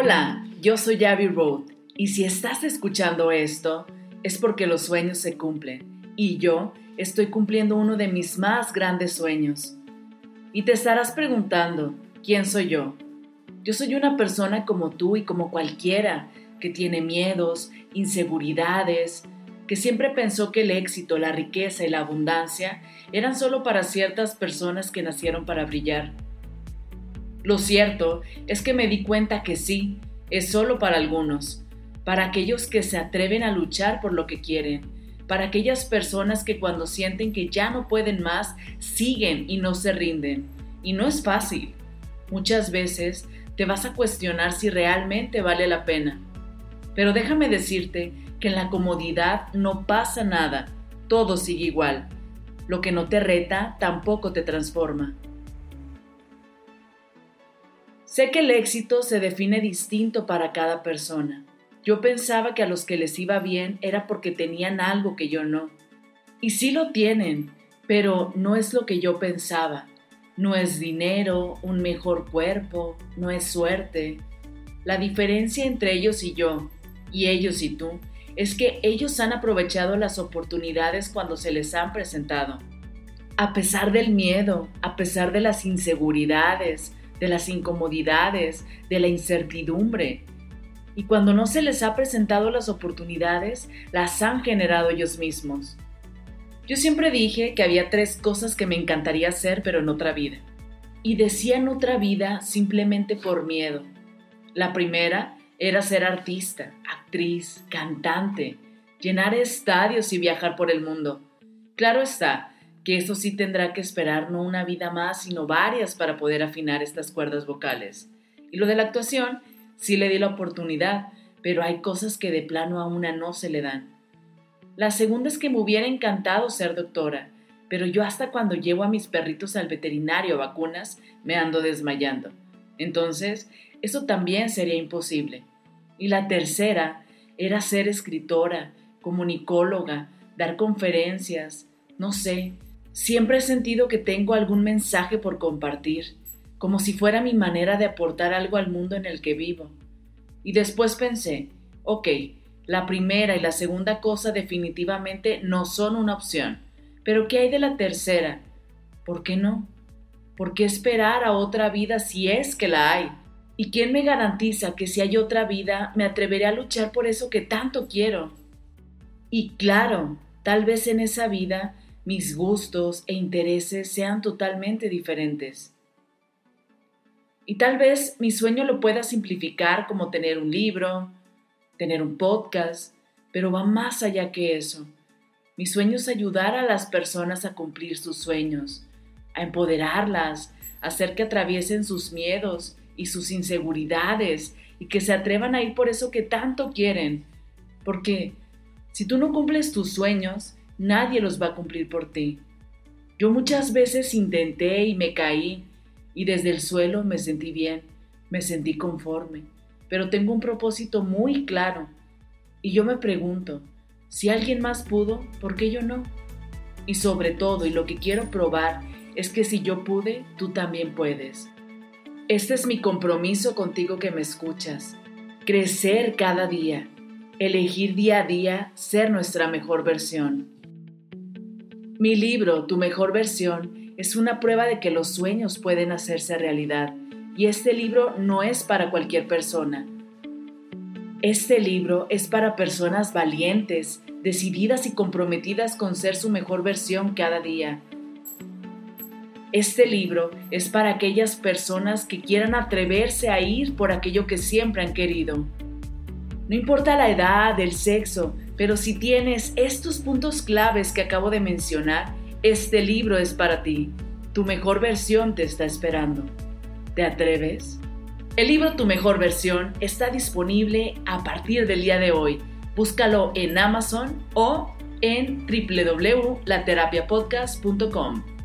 Hola, yo soy Abby Road y si estás escuchando esto es porque los sueños se cumplen y yo estoy cumpliendo uno de mis más grandes sueños. Y te estarás preguntando, ¿quién soy yo? Yo soy una persona como tú y como cualquiera que tiene miedos, inseguridades, que siempre pensó que el éxito, la riqueza y la abundancia eran solo para ciertas personas que nacieron para brillar. Lo cierto es que me di cuenta que sí, es solo para algunos, para aquellos que se atreven a luchar por lo que quieren, para aquellas personas que cuando sienten que ya no pueden más, siguen y no se rinden. Y no es fácil. Muchas veces te vas a cuestionar si realmente vale la pena. Pero déjame decirte que en la comodidad no pasa nada, todo sigue igual. Lo que no te reta tampoco te transforma. Sé que el éxito se define distinto para cada persona. Yo pensaba que a los que les iba bien era porque tenían algo que yo no. Y sí lo tienen, pero no es lo que yo pensaba. No es dinero, un mejor cuerpo, no es suerte. La diferencia entre ellos y yo, y ellos y tú, es que ellos han aprovechado las oportunidades cuando se les han presentado. A pesar del miedo, a pesar de las inseguridades, de las incomodidades, de la incertidumbre. Y cuando no se les ha presentado las oportunidades, las han generado ellos mismos. Yo siempre dije que había tres cosas que me encantaría hacer, pero en otra vida. Y decía en otra vida simplemente por miedo. La primera era ser artista, actriz, cantante, llenar estadios y viajar por el mundo. Claro está, que eso sí tendrá que esperar no una vida más, sino varias para poder afinar estas cuerdas vocales. Y lo de la actuación, sí le di la oportunidad, pero hay cosas que de plano a una no se le dan. La segunda es que me hubiera encantado ser doctora, pero yo hasta cuando llevo a mis perritos al veterinario a vacunas me ando desmayando. Entonces, eso también sería imposible. Y la tercera era ser escritora, comunicóloga, dar conferencias, no sé, Siempre he sentido que tengo algún mensaje por compartir, como si fuera mi manera de aportar algo al mundo en el que vivo. Y después pensé, ok, la primera y la segunda cosa definitivamente no son una opción, pero ¿qué hay de la tercera? ¿Por qué no? ¿Por qué esperar a otra vida si es que la hay? ¿Y quién me garantiza que si hay otra vida me atreveré a luchar por eso que tanto quiero? Y claro, tal vez en esa vida mis gustos e intereses sean totalmente diferentes. Y tal vez mi sueño lo pueda simplificar como tener un libro, tener un podcast, pero va más allá que eso. Mi sueño es ayudar a las personas a cumplir sus sueños, a empoderarlas, hacer que atraviesen sus miedos y sus inseguridades y que se atrevan a ir por eso que tanto quieren. Porque si tú no cumples tus sueños, nadie los va a cumplir por ti. Yo muchas veces intenté y me caí y desde el suelo me sentí bien, me sentí conforme, pero tengo un propósito muy claro y yo me pregunto, si alguien más pudo, ¿por qué yo no? Y sobre todo, y lo que quiero probar, es que si yo pude, tú también puedes. Este es mi compromiso contigo que me escuchas. Crecer cada día, elegir día a día ser nuestra mejor versión. Mi libro, Tu mejor versión, es una prueba de que los sueños pueden hacerse realidad y este libro no es para cualquier persona. Este libro es para personas valientes, decididas y comprometidas con ser su mejor versión cada día. Este libro es para aquellas personas que quieran atreverse a ir por aquello que siempre han querido. No importa la edad, el sexo, pero si tienes estos puntos claves que acabo de mencionar, este libro es para ti. Tu mejor versión te está esperando. ¿Te atreves? El libro Tu mejor versión está disponible a partir del día de hoy. Búscalo en Amazon o en www.laterapiapodcast.com.